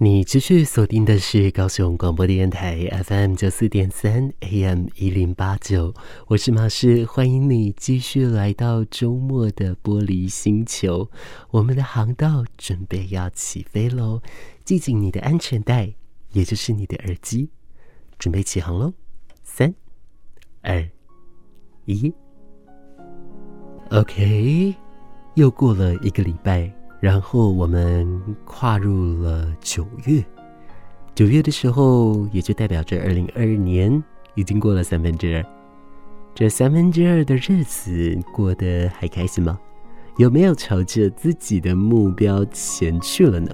你继续锁定的是高雄广播电台 FM 九四点三 AM 一零八九，我是马仕，欢迎你继续来到周末的玻璃星球。我们的航道准备要起飞喽，系紧你的安全带，也就是你的耳机，准备起航喽！三、二、一，OK，又过了一个礼拜。然后我们跨入了九月，九月的时候，也就代表着二零二二年已经过了三分之二。这三分之二的日子过得还开心吗？有没有朝着自己的目标前去了呢？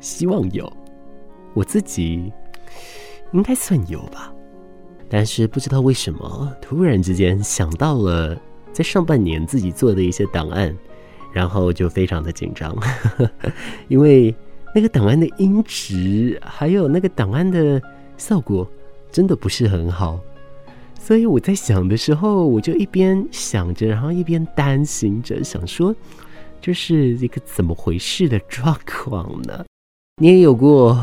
希望有，我自己应该算有吧。但是不知道为什么，突然之间想到了在上半年自己做的一些档案。然后就非常的紧张，因为那个档案的音质还有那个档案的效果真的不是很好，所以我在想的时候，我就一边想着，然后一边担心着，想说这是一个怎么回事的状况呢？你也有过，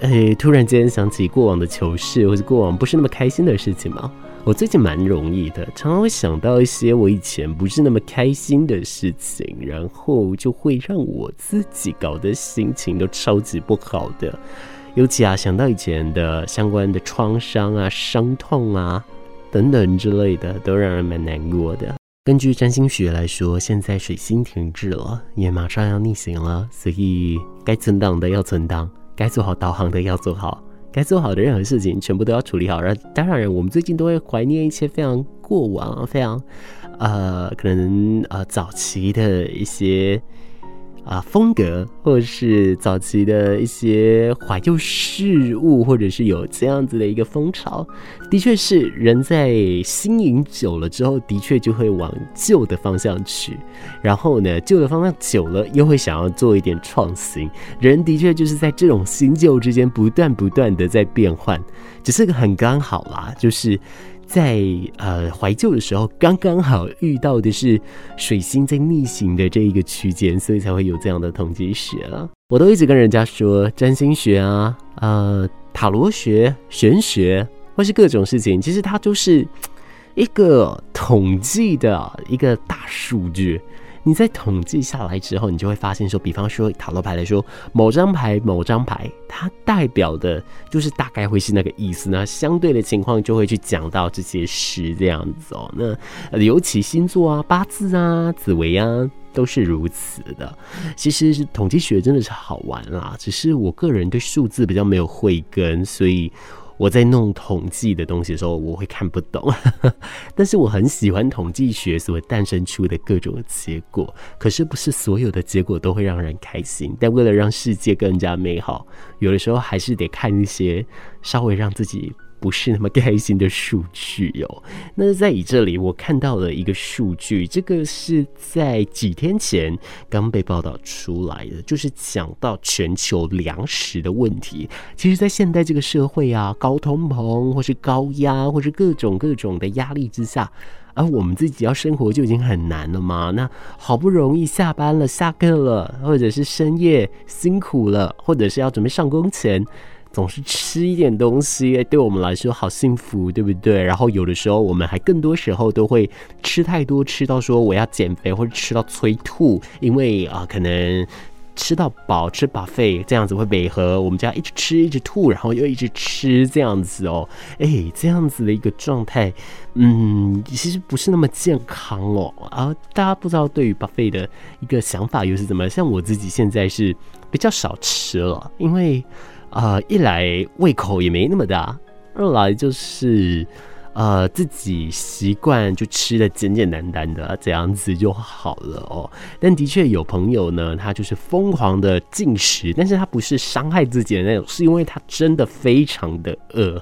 哎，突然间想起过往的糗事，或者过往不是那么开心的事情吗？我最近蛮容易的，常常会想到一些我以前不是那么开心的事情，然后就会让我自己搞得心情都超级不好的。尤其啊，想到以前的相关的创伤啊、伤痛啊等等之类的，都让人蛮难过的。根据占星学来说，现在水星停滞了，也马上要逆行了，所以该存档的要存档，该做好导航的要做好。该做好的任何事情，全部都要处理好。然后，当然，我们最近都会怀念一些非常过往、非常呃，可能呃早期的一些。啊，风格，或者是早期的一些怀旧事物，或者是有这样子的一个风潮，的确是人在新颖久了之后，的确就会往旧的方向去。然后呢，旧的方向久了，又会想要做一点创新。人的确就是在这种新旧之间不断不断的在变换，只是个很刚好啦，就是。在呃怀旧的时候，刚刚好遇到的是水星在逆行的这一个区间，所以才会有这样的统计学了。我都一直跟人家说，占星学啊，呃塔罗学、玄学或是各种事情，其实它都是一个统计的一个大数据。你在统计下来之后，你就会发现说，比方说塔罗牌来说，某张牌某张牌，它代表的就是大概会是那个意思。那相对的情况就会去讲到这些事这样子哦。那尤其星座啊、八字啊、紫微啊，都是如此的。其实统计学真的是好玩啦，只是我个人对数字比较没有慧根，所以。我在弄统计的东西的时候，我会看不懂，但是我很喜欢统计学所诞生出的各种结果。可是不是所有的结果都会让人开心，但为了让世界更加美好，有的时候还是得看一些稍微让自己。不是那么开心的数据哟。那在以这里，我看到了一个数据，这个是在几天前刚被报道出来的，就是讲到全球粮食的问题。其实，在现代这个社会啊，高通膨或是高压或是各种各种的压力之下，而我们自己要生活就已经很难了嘛。那好不容易下班了、下课了，或者是深夜辛苦了，或者是要准备上工前。总是吃一点东西，对我们来说好幸福，对不对？然后有的时候我们还更多时候都会吃太多，吃到说我要减肥，或者吃到催吐，因为啊、可能吃到饱，吃 buffet 这样子会违和，我们就要一直吃，一直吐，然后又一直吃这样子哦，哎，这样子的一个状态，嗯，其实不是那么健康哦。啊，大家不知道对于 buffet 的一个想法又是怎么？像我自己现在是比较少吃了，因为。啊、呃，一来胃口也没那么大，二来就是，呃，自己习惯就吃的简简单单的这样子就好了哦。但的确有朋友呢，他就是疯狂的进食，但是他不是伤害自己的那种，是因为他真的非常的饿，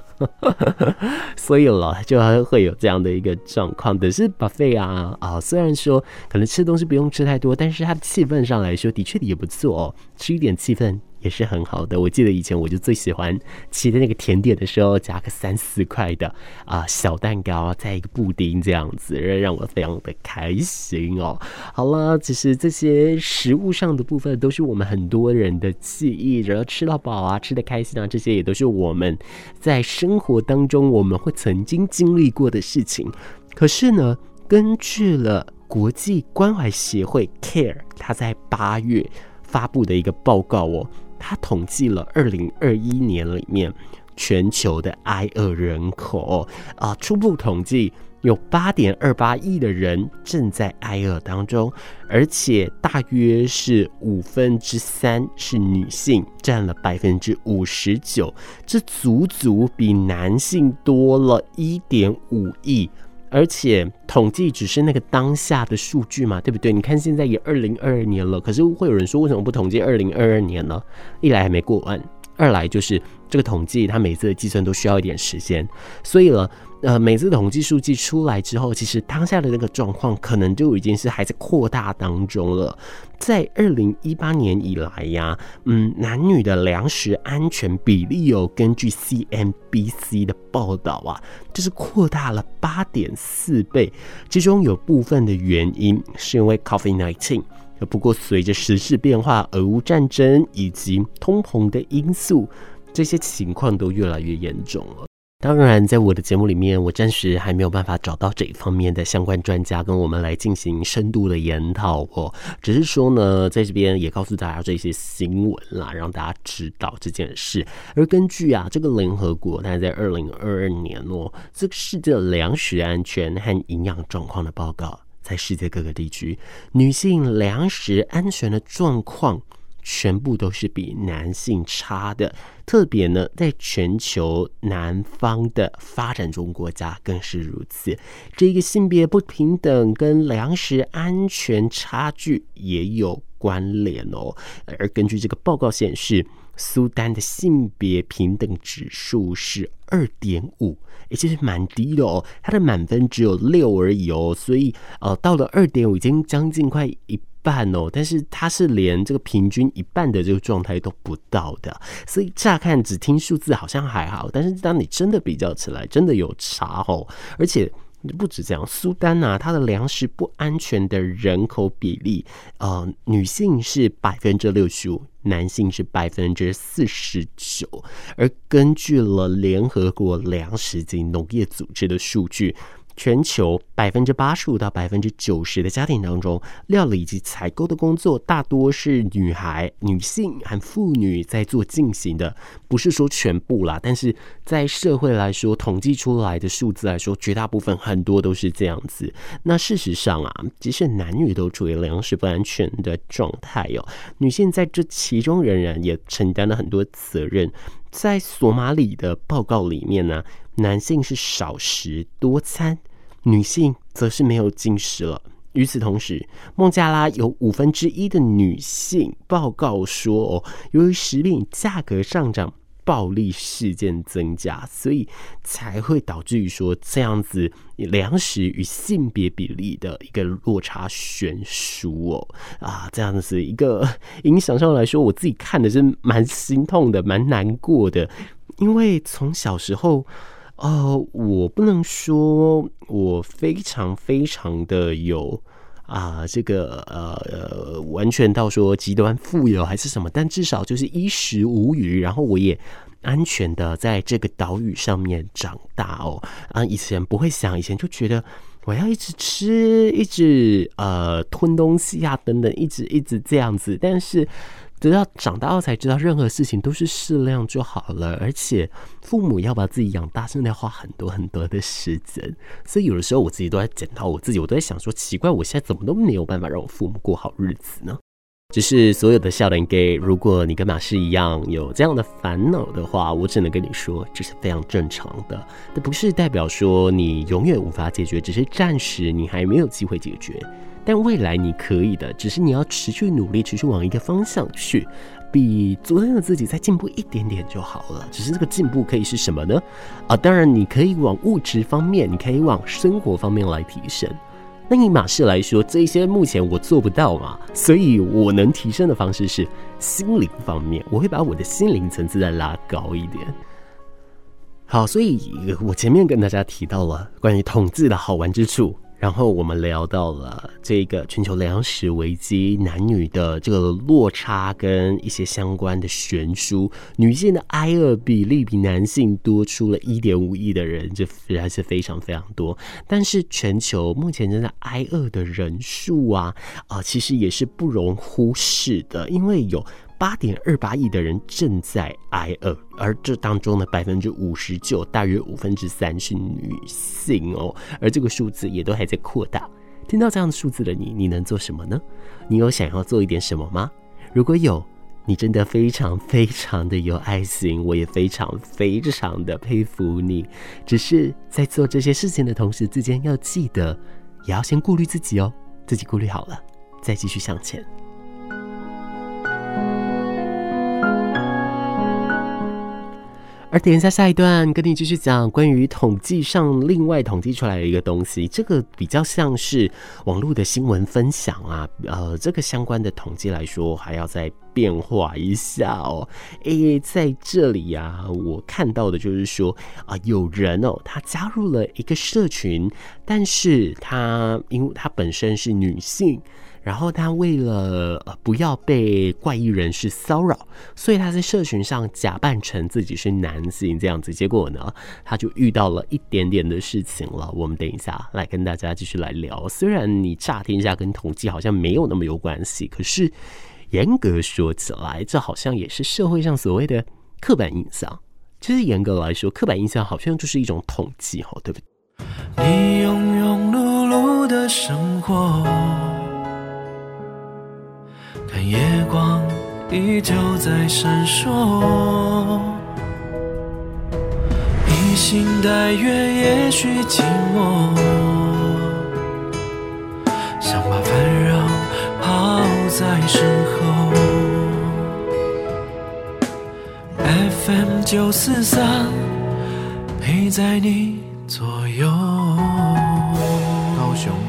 所以了就会有这样的一个状况。可是 buffet 啊啊、呃，虽然说可能吃东西不用吃太多，但是它的气氛上来说的确也不错哦，吃一点气氛。也是很好的。我记得以前我就最喜欢骑的那个甜点的时候，夹个三四块的啊小蛋糕啊，再一个布丁这样子，让我非常的开心哦。好了，其实这些食物上的部分都是我们很多人的记忆，然后吃到饱啊，吃得开心啊，这些也都是我们在生活当中我们会曾经经历过的事情。可是呢，根据了国际关怀协会 CARE，他在八月发布的一个报告哦，他统计了二零二一年里面全球的挨饿人口啊，初步统计有八点二八亿的人正在挨饿当中，而且大约是五分之三是女性，占了百分之五十九，这足足比男性多了一点五亿。而且统计只是那个当下的数据嘛，对不对？你看现在也二零二二年了，可是会有人说为什么不统计二零二二年呢？一来还没过完，二来就是这个统计它每次的计算都需要一点时间，所以呢。呃，每次统计数据出来之后，其实当下的那个状况可能就已经是还在扩大当中了。在二零一八年以来呀，嗯，男女的粮食安全比例有根据 CNBC 的报道啊，就是扩大了八点四倍。其中有部分的原因是因为 COVID-19，不过随着时事变化、俄乌战争以及通膨的因素，这些情况都越来越严重了。当然，在我的节目里面，我暂时还没有办法找到这一方面的相关专家跟我们来进行深度的研讨哦。只是说呢，在这边也告诉大家这些新闻啦，让大家知道这件事。而根据啊，这个联合国，它在二零二二年哦，这个世界粮食安全和营养状况的报告，在世界各个地区，女性粮食安全的状况。全部都是比男性差的，特别呢，在全球南方的发展中国家更是如此。这个性别不平等跟粮食安全差距也有关联哦。而根据这个报告显示，苏丹的性别平等指数是二点五，也其实蛮低的哦，它的满分只有六而已哦，所以呃，到了二点五已经将近快一。半哦，但是它是连这个平均一半的这个状态都不到的，所以乍看只听数字好像还好，但是当你真的比较起来，真的有差哦，而且不止这样，苏丹啊，它的粮食不安全的人口比例，呃，女性是百分之六十五，男性是百分之四十九，而根据了联合国粮食及农业组织的数据。全球百分之八十五到百分之九十的家庭当中，料理以及采购的工作大多是女孩、女性和妇女在做进行的，不是说全部啦，但是在社会来说，统计出来的数字来说，绝大部分很多都是这样子。那事实上啊，即使男女都处于粮食不安全的状态哟，女性在这其中仍然也承担了很多责任。在索马里的报告里面呢，男性是少食多餐。女性则是没有进食了。与此同时，孟加拉有五分之一的女性报告说，哦，由于食品价格上涨，暴力事件增加，所以才会导致于说这样子粮食与性别比例的一个落差悬殊哦。啊，这样子一个影响上来说，我自己看的是蛮心痛的，蛮难过的，因为从小时候。哦、我不能说我非常非常的有啊，这个呃，完全到说极端富有还是什么，但至少就是衣食无虞，然后我也安全的在这个岛屿上面长大哦。啊，以前不会想，以前就觉得我要一直吃，一直呃吞东西啊等等，一直一直这样子，但是。直到长大后才知道，任何事情都是适量就好了。而且父母要把自己养大，真的要花很多很多的时间。所以有的时候我自己都在检讨我自己，我都在想说，奇怪，我现在怎么都没有办法让我父母过好日子呢？只是所有的笑脸 gay，如果你跟马氏一样有这样的烦恼的话，我只能跟你说，这是非常正常的。这不是代表说你永远无法解决，只是暂时你还没有机会解决。但未来你可以的，只是你要持续努力，持续往一个方向去，比昨天的自己再进步一点点就好了。只是这个进步可以是什么呢？啊，当然你可以往物质方面，你可以往生活方面来提升。那以马氏来说，这些目前我做不到嘛，所以我能提升的方式是心灵方面，我会把我的心灵层次再拉高一点。好，所以我前面跟大家提到了关于统治的好玩之处。然后我们聊到了这个全球粮食危机，男女的这个落差跟一些相关的悬殊，女性的挨饿比例比男性多出了一点五亿的人，这还是非常非常多。但是全球目前正在挨饿的人数啊啊，其实也是不容忽视的，因为有。八点二八亿的人正在挨饿，而这当中的百分之五十九，大约五分之三是女性哦，而这个数字也都还在扩大。听到这样的数字的你，你能做什么呢？你有想要做一点什么吗？如果有，你真的非常非常的有爱心，我也非常非常的佩服你。只是在做这些事情的同时之间，要记得也要先顾虑自己哦，自己顾虑好了，再继续向前。而等一下，下一段跟你继续讲关于统计上另外统计出来的一个东西，这个比较像是网络的新闻分享啊，呃，这个相关的统计来说还要再变化一下哦。诶，在这里呀，我看到的就是说啊，有人哦，他加入了一个社群，但是他因为他本身是女性。然后他为了呃不要被怪异人士骚扰，所以他在社群上假扮成自己是男性这样子。结果呢，他就遇到了一点点的事情了。我们等一下来跟大家继续来聊。虽然你乍听一下跟统计好像没有那么有关系，可是严格说起来，这好像也是社会上所谓的刻板印象。其实严格来说，刻板印象好像就是一种统计，吼，对不对？你庸庸碌碌的生活。看夜光依旧在闪烁，披星戴月也许寂寞，想把烦扰抛在身后。FM 九四三陪在你左右，高雄。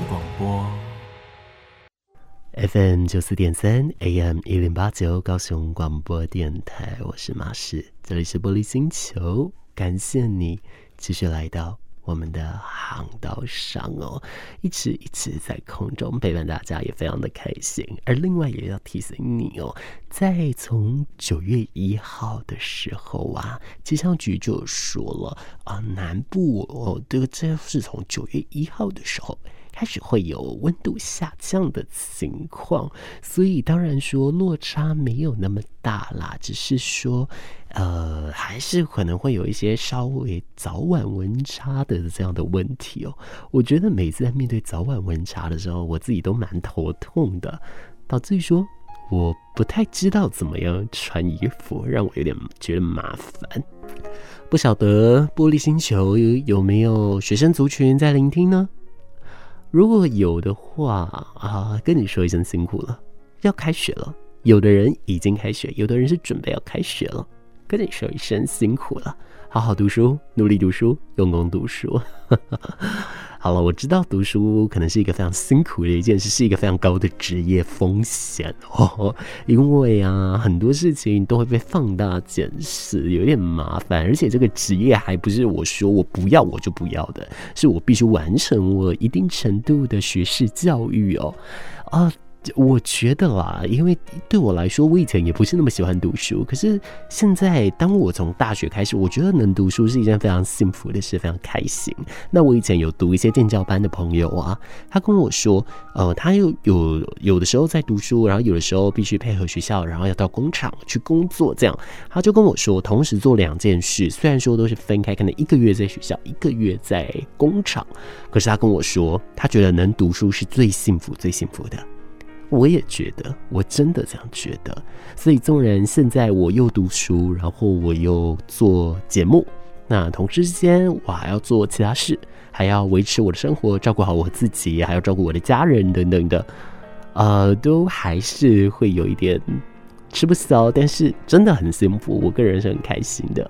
FM 九四点三，AM 一零八九，高雄广播电台，我是马士，这里是玻璃星球，感谢你继续来到我们的航道上哦，一直一直在空中陪伴大家，也非常的开心。而另外也要提醒你哦，在从九月一号的时候啊，气象局就说了啊，南部哦，这个这是从九月一号的时候。开始会有温度下降的情况，所以当然说落差没有那么大啦，只是说，呃，还是可能会有一些稍微早晚温差的这样的问题哦。我觉得每次在面对早晚温差的时候，我自己都蛮头痛的，导致于说我不太知道怎么样穿衣服，让我有点觉得麻烦。不晓得玻璃星球有有没有学生族群在聆听呢？如果有的话啊，跟你说一声辛苦了，要开学了。有的人已经开学，有的人是准备要开学了，跟你说一声辛苦了。好好读书，努力读书，用功读书。好了，我知道读书可能是一个非常辛苦的一件事，是一个非常高的职业风险哦。因为啊，很多事情都会被放大检视，有点麻烦。而且这个职业还不是我说我不要我就不要的，是我必须完成我一定程度的学士教育哦。啊。我觉得啦，因为对我来说，我以前也不是那么喜欢读书。可是现在，当我从大学开始，我觉得能读书是一件非常幸福的事，非常开心。那我以前有读一些建教班的朋友啊，他跟我说，呃，他又有有的时候在读书，然后有的时候必须配合学校，然后要到工厂去工作，这样他就跟我说，同时做两件事，虽然说都是分开，可能一个月在学校，一个月在工厂，可是他跟我说，他觉得能读书是最幸福、最幸福的。我也觉得，我真的这样觉得。所以，纵然现在我又读书，然后我又做节目，那同时之间我还要做其他事，还要维持我的生活，照顾好我自己，还要照顾我的家人等等的，呃，都还是会有一点吃不消。但是真的很幸福，我个人是很开心的。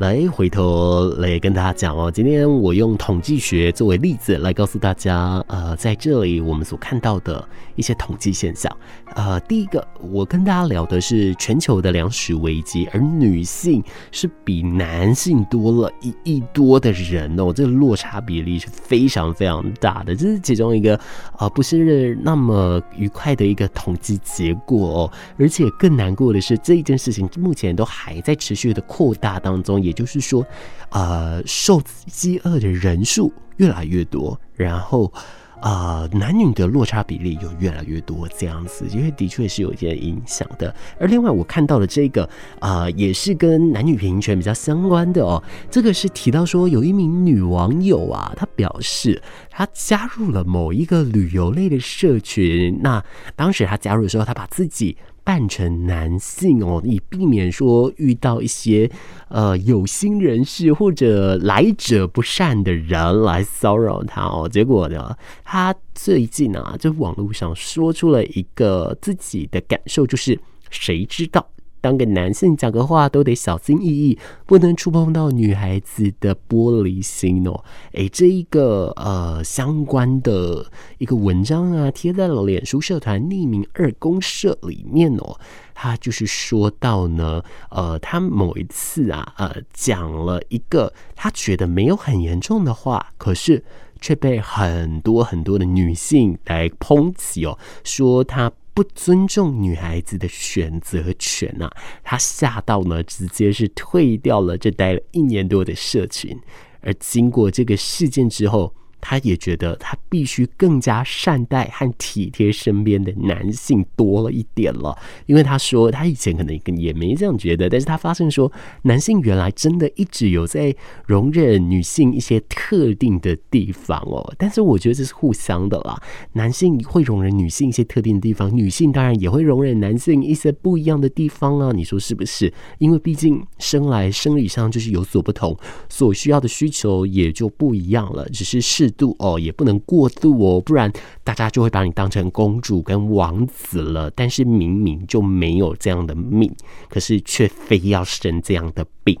来，回头来跟大家讲哦。今天我用统计学作为例子来告诉大家，呃，在这里我们所看到的一些统计现象。呃，第一个，我跟大家聊的是全球的粮食危机，而女性是比男性多了一亿多的人哦，这个落差比例是非常非常大的，这是其中一个啊、不是那么愉快的一个统计结果哦。而且更难过的是，这一件事情目前都还在持续的扩大当中。也也就是说，呃，受饥饿的人数越来越多，然后，呃，男女的落差比例又越来越多，这样子，因为的确是有一些影响的。而另外，我看到的这个，呃，也是跟男女平权比较相关的哦。这个是提到说，有一名女网友啊，她表示她加入了某一个旅游类的社群。那当时她加入的时候，她把自己。扮成男性哦，以避免说遇到一些呃有心人士或者来者不善的人来骚扰他哦。结果呢，他最近啊，就网络上说出了一个自己的感受，就是谁知道。当个男性讲个话都得小心翼翼，不能触碰到女孩子的玻璃心哦。诶，这一个呃相关的一个文章啊，贴在了脸书社团匿名二公社里面哦。他就是说到呢，呃，他某一次啊，呃，讲了一个他觉得没有很严重的话，可是却被很多很多的女性来抨击哦，说他。不尊重女孩子的选择权呐、啊，他吓到呢，直接是退掉了这待了一年多的社群，而经过这个事件之后。他也觉得他必须更加善待和体贴身边的男性多了一点了，因为他说他以前可能也没这样觉得，但是他发现说男性原来真的一直有在容忍女性一些特定的地方哦，但是我觉得这是互相的啦，男性会容忍女性一些特定的地方，女性当然也会容忍男性一些不一样的地方啊，你说是不是？因为毕竟生来生理上就是有所不同，所需要的需求也就不一样了，只是是。度哦，也不能过度哦，不然大家就会把你当成公主跟王子了。但是明明就没有这样的命，可是却非要生这样的病。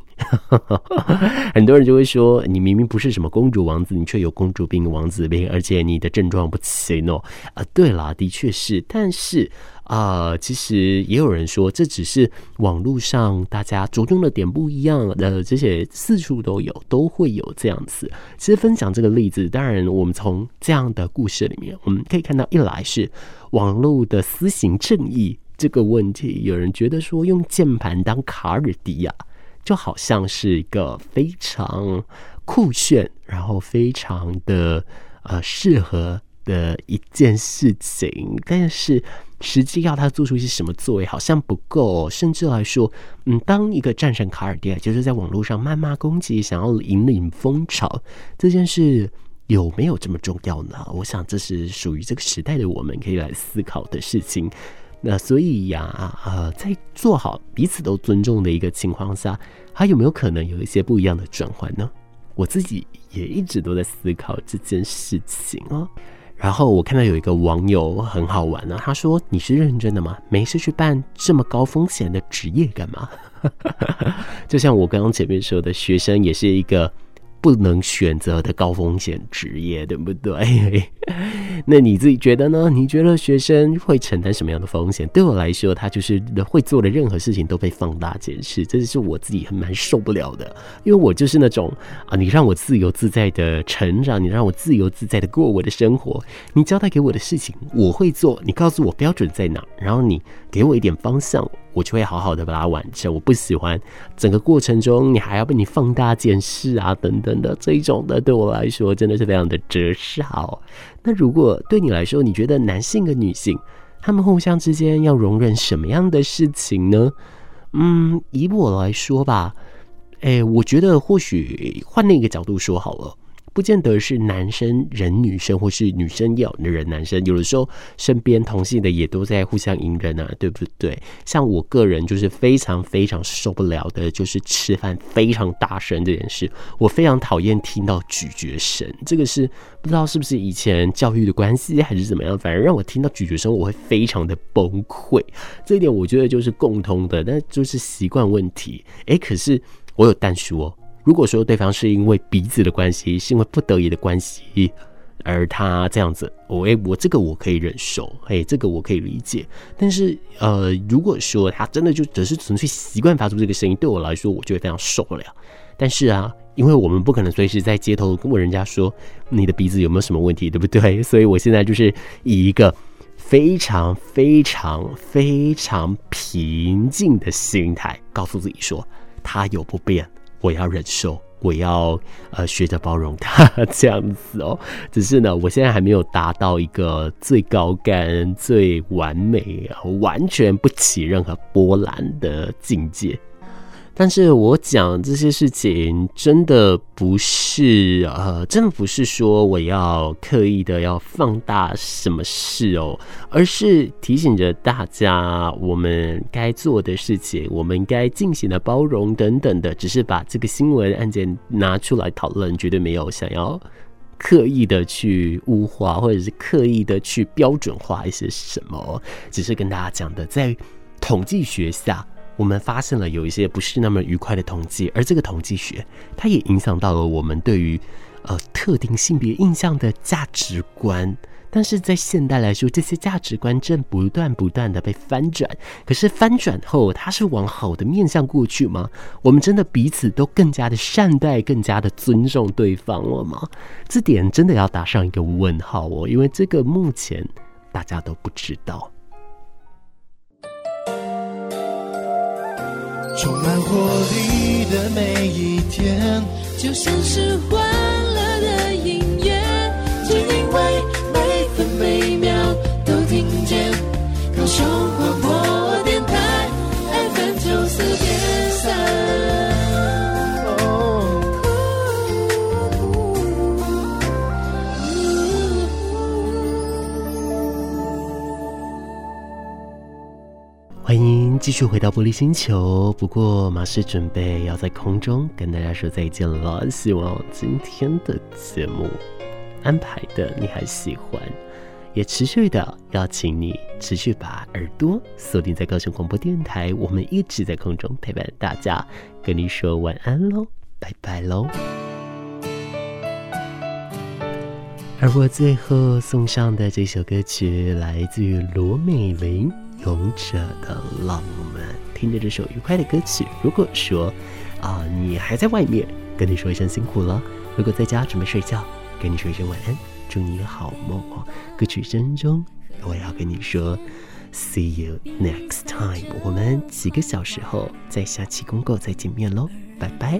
很多人就会说，你明明不是什么公主王子，你却有公主病、王子病，而且你的症状不齐哦。啊，对啦，的确是，但是。啊、其实也有人说，这只是网络上大家着重的点不一样，呃，这些四处都有，都会有这样子。其实分享这个例子，当然我们从这样的故事里面，我们可以看到，一来是网络的私刑正义这个问题，有人觉得说用键盘当卡尔迪亚，就好像是一个非常酷炫，然后非常的呃适合的一件事情，但是。实际要他做出一些什么作为，好像不够，甚至来说，嗯，当一个战神卡尔迪尔就是在网络上谩骂攻击，想要引领风潮，这件事有没有这么重要呢？我想这是属于这个时代的我们可以来思考的事情。那所以呀，呃，在做好彼此都尊重的一个情况下，还有没有可能有一些不一样的转换呢？我自己也一直都在思考这件事情哦。然后我看到有一个网友很好玩呢，他说：“你是认真的吗？没事去办这么高风险的职业干嘛？” 就像我刚刚前面说的，学生也是一个。不能选择的高风险职业，对不对？那你自己觉得呢？你觉得学生会承担什么样的风险？对我来说，他就是会做的任何事情都被放大检视，这是我自己很蛮受不了的。因为我就是那种啊，你让我自由自在的成长，你让我自由自在的过我的生活，你交代给我的事情我会做，你告诉我标准在哪，然后你给我一点方向。我就会好好的把它完成。我不喜欢整个过程中你还要被你放大检视啊等等的这一种的，对我来说真的是非常的折煞。那如果对你来说，你觉得男性跟女性他们互相之间要容忍什么样的事情呢？嗯，以我来说吧，诶，我觉得或许换另一个角度说好了。不见得是男生忍女生，或是女生要忍男生。有的时候身边同性的也都在互相隐忍啊，对不对？像我个人就是非常非常受不了的，就是吃饭非常大声这件事。我非常讨厌听到咀嚼声，这个是不知道是不是以前教育的关系还是怎么样，反正让我听到咀嚼声，我会非常的崩溃。这一点我觉得就是共通的，但就是习惯问题。诶，可是。我有但书哦。如果说对方是因为鼻子的关系，是因为不得已的关系，而他这样子，我诶，我这个我可以忍受，诶，这个我可以理解。但是，呃，如果说他真的就只是纯粹习惯发出这个声音，对我来说，我就会非常受不了。但是啊，因为我们不可能随时在街头问人家说你的鼻子有没有什么问题，对不对？所以我现在就是以一个非常 非常非常平静的心态，告诉自己说，他有不变。我要忍受，我要呃学着包容他 这样子哦。只是呢，我现在还没有达到一个最高杆、最完美、完全不起任何波澜的境界。但是我讲这些事情，真的不是呃，真的不是说我要刻意的要放大什么事哦，而是提醒着大家，我们该做的事情，我们该进行的包容等等的，只是把这个新闻案件拿出来讨论，绝对没有想要刻意的去污化，或者是刻意的去标准化一些什么，只是跟大家讲的，在统计学下。我们发现了有一些不是那么愉快的统计，而这个统计学它也影响到了我们对于呃特定性别印象的价值观。但是在现代来说，这些价值观正不断不断的被翻转。可是翻转后，它是往好的面向过去吗？我们真的彼此都更加的善待，更加的尊重对方了吗？这点真的要打上一个问号哦，因为这个目前大家都不知道。充满活力的每一天，就像是欢乐的音乐，只因为每分每秒都听见高雄继续回到玻璃星球，不过马氏准备要在空中跟大家说再见了。希望今天的节目安排的你还喜欢，也持续的邀请你持续把耳朵锁定在高雄广播电台，我们一直在空中陪伴大家，跟你说晚安喽，拜拜喽。而我最后送上的这首歌曲来自于罗美玲。勇者的浪漫，听着这首愉快的歌曲。如果说啊、你还在外面，跟你说一声辛苦了；如果在家准备睡觉，跟你说一声晚安，祝你好梦哦。歌曲声中，我要跟你说，See you next time。我们几个小时后在下期公告再见面喽，拜拜。